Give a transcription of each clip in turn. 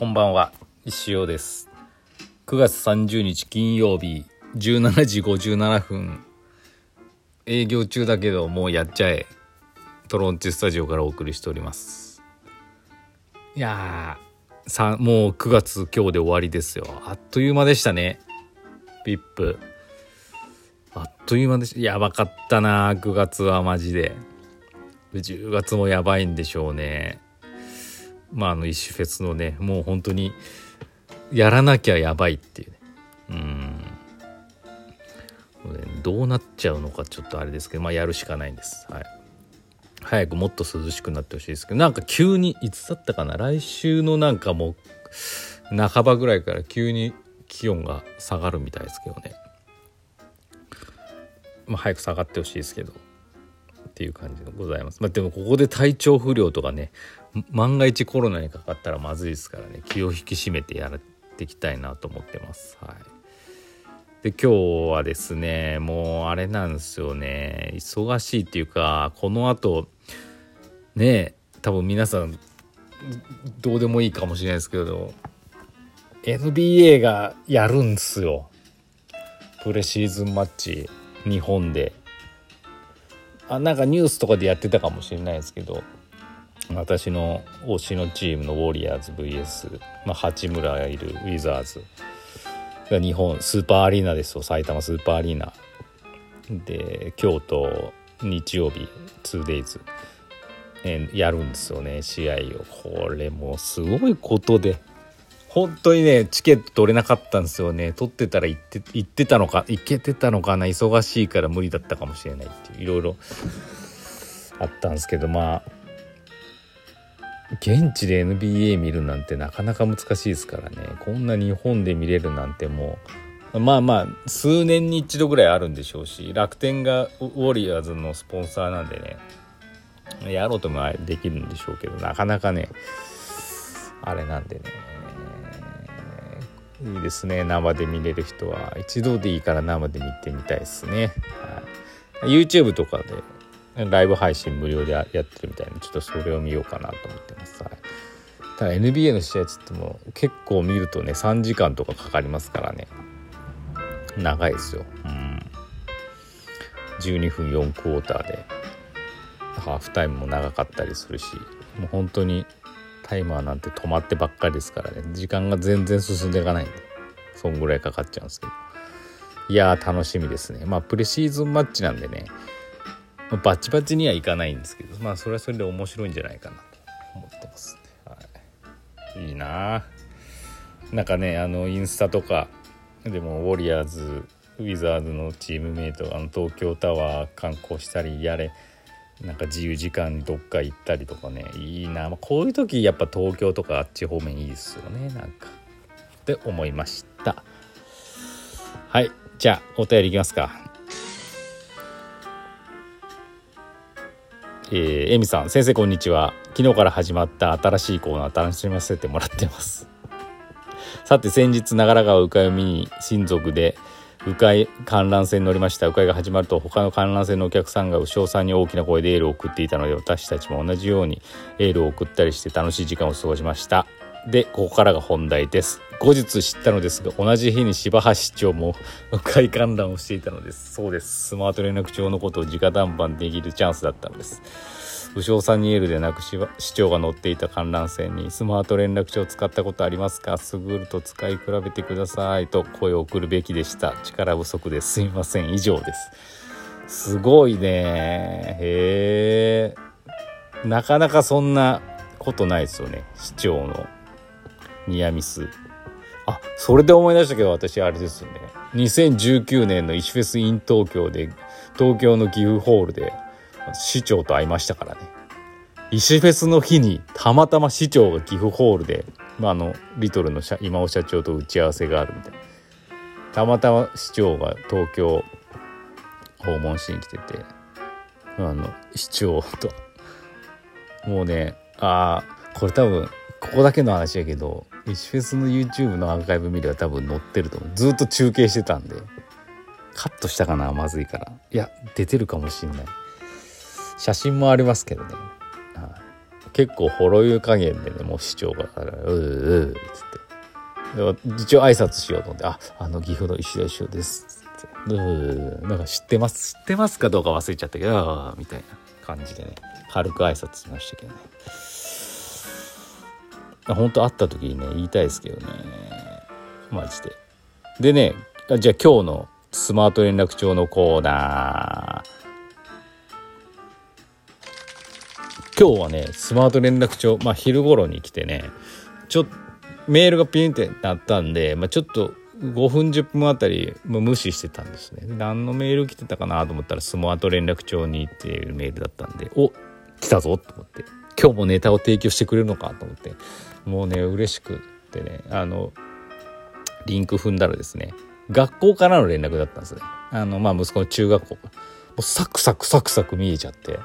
こんばんは。石尾です。9月30日金曜日17時57分。営業中だけどもうやっちゃえ。トロンチスタジオからお送りしております。いやーさもう9月今日で終わりですよ。あっという間でしたね。ピップ。あっという間でした。やばかったな9月はマジで。10月もやばいんでしょうね。まああの一種フェスのねもう本当にやらなきゃやばいっていうね。うん。どうなっちゃうのかちょっとあれですけどまあやるしかないんです。はい。早くもっと涼しくなってほしいですけどなんか急にいつだったかな？来週のなんかもう半ばぐらいから急に気温が下がるみたいですけどね。まあ早く下がってほしいですけどっていう感じでございます。まあ、でもここで体調不良とかね万が一コロナにかかったらまずいですからね。気を引き締めてやっていきたいなと思ってます。はい、で今日はですねもうあれなんですよね。忙しいっていうかこのあとね多分皆さんどうでもいいかもしれないですけど NBA がやるんですよ。プレシーズンマッチ日本で。あなんかニュースとかでやってたかもしれないですけど。私の推しのチームのウォリアーズ VS、まあ、八村がいるウィザーズが日本スーパーアリーナですよ。埼玉スーパーアリーナ。で京都日曜日 2days、えやるんですよね。試合を。これもうすごいことで。本当にねチケット取れなかったんですよね。取ってたら行って行ってたのか行けてたのかな。忙しいから無理だったかもしれないっていういろいろあったんですけどまあ現地で NBA 見るなんてなかなか難しいですからね。こんな日本で見れるなんてもうまあまあ数年に一度ぐらいあるんでしょうし楽天がウォリアーズのスポンサーなんでねやろうともできるんでしょうけどなかなかねあれなんでね。いいですね生で見れる人は。一度でいいから生で見てみたいですね、はい、YouTube とかでライブ配信無料でやってるみたいなちょっとそれを見ようかなと思ってます、はい、ただ NBA の試合つっても結構見るとね3時間とかかかりますからね。長いですよ。うん。12分4クォーターでハーフタイムも長かったりするしもう本当にタイマーなんて止まってばっかりですからね。時間が全然進んでいかないんでそんぐらいかかっちゃうんですけど。いやー楽しみですね。まあプレシーズンマッチなんでねバチバチにはいかないんですけどまあそれはそれで面白いんじゃないかなと思ってますね、はい、いいな。なんかねあのインスタとかでもウォリアーズウィザーズのチームメイトあの東京タワー観光したりやれなんか自由時間にどっか行ったりとかねいいな、まあ、こういう時やっぱ東京とかあっち方面いいですよねなんか。って思いました。はい。じゃあお便りいきますか。えー、エミさん先生こんにちは。昨日から始まった新しいコーナー楽しませてもらってます。さて先日長良川鵜飼を見に親族で鵜飼観覧船に乗りました。鵜飼が始まると他の観覧船のお客さんが牛尾さんに大きな声でエールを送っていたので私たちも同じようにエールを送ったりして楽しい時間を過ごしました。でここからが本題です。後日知ったのですが同じ日に柴橋市長も迂回観覧をしていたのです。そうです。スマート連絡帳のことを直談判できるチャンスだったのです。武将さんにエールでなく市長が乗っていた観覧船にスマート連絡帳を使ったことありますか？すぐると使い比べてくださいと声を送るべきでした。力不足ですいません。以上です。すごいね。へえ。なかなかそんなことないですよね。市長のニアミス。あそれで思い出したけど私あれですよね2019年の石フェスイン東京で東京の岐阜ホールで市長と会いましたからね。石フェスの日にたまたま市長が岐阜ホールで、まあ、あのリトルの今尾社長と打ち合わせがあるみたいな。たまたま市長が東京訪問しに来ててあの市長と。もうねああこれ多分ここだけの話やけど石フェスの YouTube のアーカイブ見れば多分載ってると思う。ずっと中継してたんで。カットしたかなまずいから。いや出てるかもしんない。写真もありますけどね、は結構ほろ湯加減でねもう市長が「うーうー」っつって。で一応挨拶しようと思って「ああの岐阜の石田師匠です」つって「うーなんか知ってます？知ってますかどうか忘れちゃったけど」みたいな感じでね。軽く挨拶しましたけどね。本当会った時にね言いたいですけどね。マジで。でねじゃあ今日のスマート連絡帳のコーナー。今日はねスマート連絡帳まあ昼頃に来てねちょっとメールがピンってなったんで、まあ、ちょっと5分10分あたり無視してたんですね。何のメール来てたかなと思ったらスマート連絡帳にっていうメールだったんでお来たぞと思って。今日もネタを提供してくれるのかと思ってもうね嬉しくってねあのリンク踏んだらですね学校からの連絡だったんですね。あのまあ息子の中学校。もうサクサクサクサク見えちゃって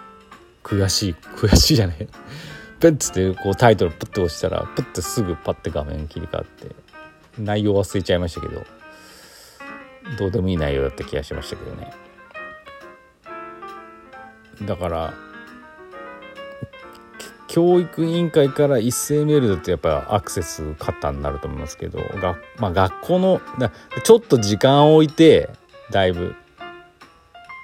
悔しい悔しいじゃない。ペッつってこうタイトルプッて押したらプッてすぐパッて画面切り替わって内容忘れちゃいましたけどどうでもいい内容だった気がしましたけどね。だから教育委員会から一斉メールだとやっぱアクセスカッターになると思いますけどが、まあ、学校のちょっと時間を置いてだいぶ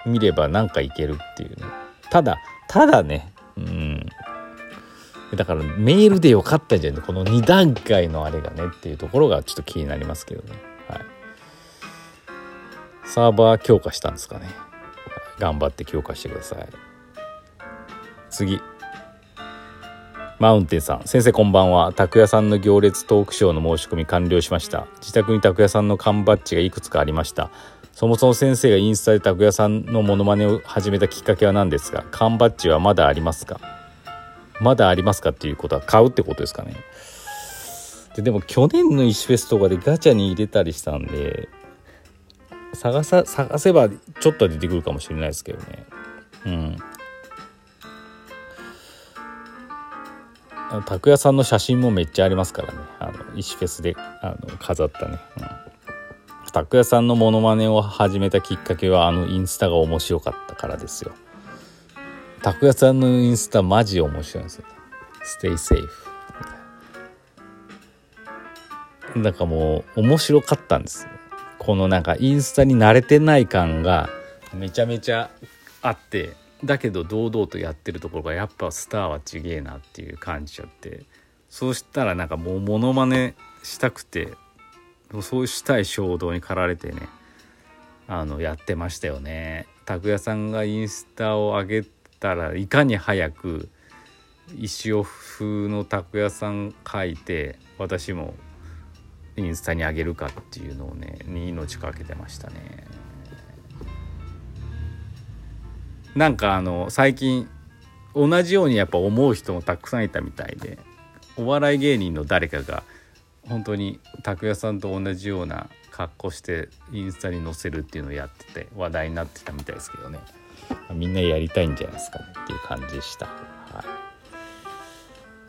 見ればなんかいけるっていうね。ただただねうん。だからメールでよかったんじゃない？この2段階のあれがねっていうところがちょっと気になりますけどね。はい。サーバー強化したんですかね。頑張って強化してください。次。マウンテンさん先生こんばんは。拓也さんの行列トークショーの申し込み完了しました。自宅に拓也さんの缶バッジがいくつかありました。そもそも先生がインスタで拓也さんのモノマネを始めたきっかけは何ですか？缶バッジはまだありますか？まだありますかっていうことは買うってことですかね？ででも去年の石フェスとかでガチャに入れたりしたんで探さ探せばちょっとは出てくるかもしれないですけどね。うん。拓哉さんの写真もめっちゃありますからね。あの石フェスであの飾ったね、うん、拓哉さんのモノマネを始めたきっかけはあのインスタが面白かったからですよ。拓哉さんのインスタマジ面白いんですよ。ステイセーフなんかもう面白かったんですこのなんかインスタに慣れてない感がめちゃめちゃあって。だけど堂々とやってるところがやっぱスターはちげえなっていう感じちゃって。そうしたらなんかもうモノマネしたくてそうしたい衝動に駆られてねあのやってましたよね。拓哉さんがインスタを上げたらいかに早く石尾風の拓哉さん書いて私もインスタに上げるかっていうのをねに命かけてましたね。なんかあの最近同じようにやっぱ思う人もたくさんいたみたいでお笑い芸人の誰かが本当に拓哉さんと同じような格好してインスタに載せるっていうのをやってて話題になってたみたいですけどね。みんなやりたいんじゃないですかねっていう感じでした、はい、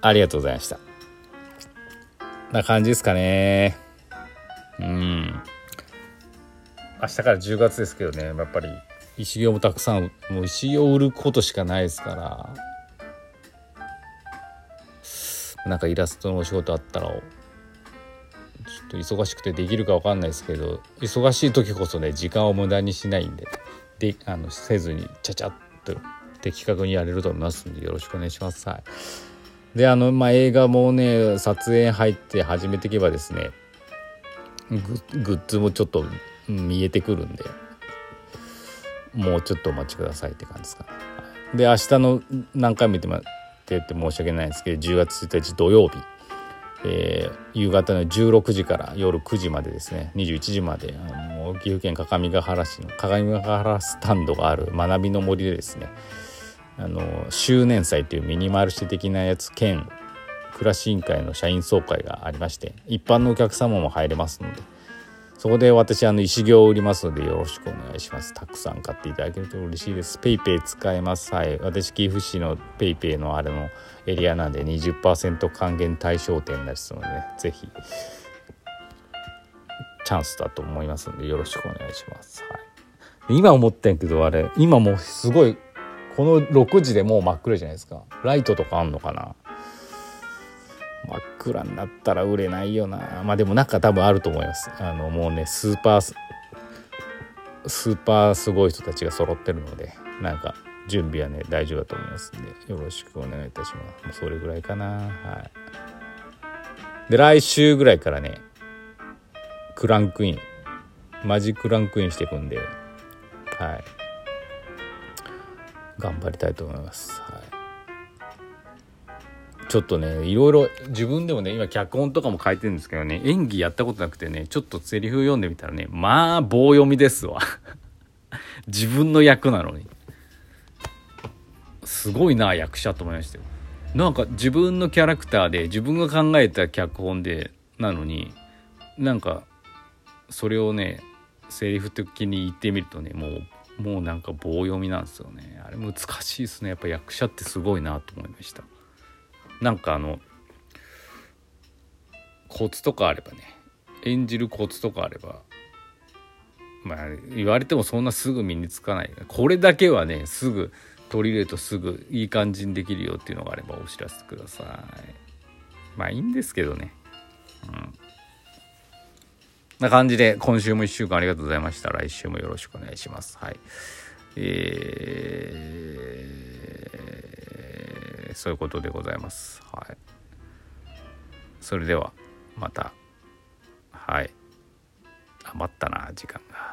ありがとうございました。な感じですかね。うん。明日から10月ですけどねやっぱり。石行もたくさんもう石を売ることしかないですから。なんかイラストのお仕事あったらちょっと忙しくてできるか分かんないですけど忙しい時こそね時間を無駄にしないんでであのせずにちゃちゃっと的確にやれると思いますんでよろしくお願いします。はい、であの、まあ、映画もね撮影入って始めていけばですねグッズもちょっと見えてくるんで。もうちょっとお待ちくださいって感じですか？で明日の何回も言ってもってって申し訳ないんですけど10月1日土曜日、えー、夕方の16時から夜9時までですね。21時まであの岐阜県各務原市の各務原スタンドがある学びの森でですね。あの周年祭というミニマルシェ的なやつ兼暮らし委員会の社員総会がありまして一般のお客様も入れますのでそこで私あの石行を売りますのでよろしくお願いします。たくさん買っていただけると嬉しいです。 PayPay 使えます。はい。私岐阜市の PayPay のあれのエリアなんで20%還元対象店ですので、ね、ぜひチャンスだと思いますのでよろしくお願いします、はい、今思ってんけどあれ今もうすごいこの6時でもう真っ暗じゃないですか。ライトとかあんのかな？真っ暗になったら売れないよな。まあでもなんか多分あると思います。あのもうねスーパースーパーすごい人たちが揃ってるのでなんか準備はね大丈夫だと思いますんでよろしくお願いいたします。もうそれぐらいかな。はい。で来週ぐらいからねクランクイン。マジクランクインしていくんではい。頑張りたいと思います。はい。ちょっとねいろいろ自分でもね今脚本とかも書いてるんですけどね演技やったことなくてねちょっとセリフ読んでみたらねまあ棒読みですわ。自分の役なのに。すごいな役者と思いましたよ。なんか自分のキャラクターで自分が考えた脚本でなのになんかそれをねセリフ的に言ってみるとねもうもうなんか棒読みなんですよね。あれ難しいですね。やっぱ役者ってすごいなと思いました。なんかあのコツとかあればね演じるコツとかあればまあ言われてもそんなすぐ身につかない。これだけはねすぐ取り入れるとすぐいい感じにできるよっていうのがあればお知らせください。まあいいんですけどね。うん。な感じで今週も1週間ありがとうございました。来週もよろしくお願いします。はい。えー、そういうことでございます。はい。それではまた。はい。余ったな時間が。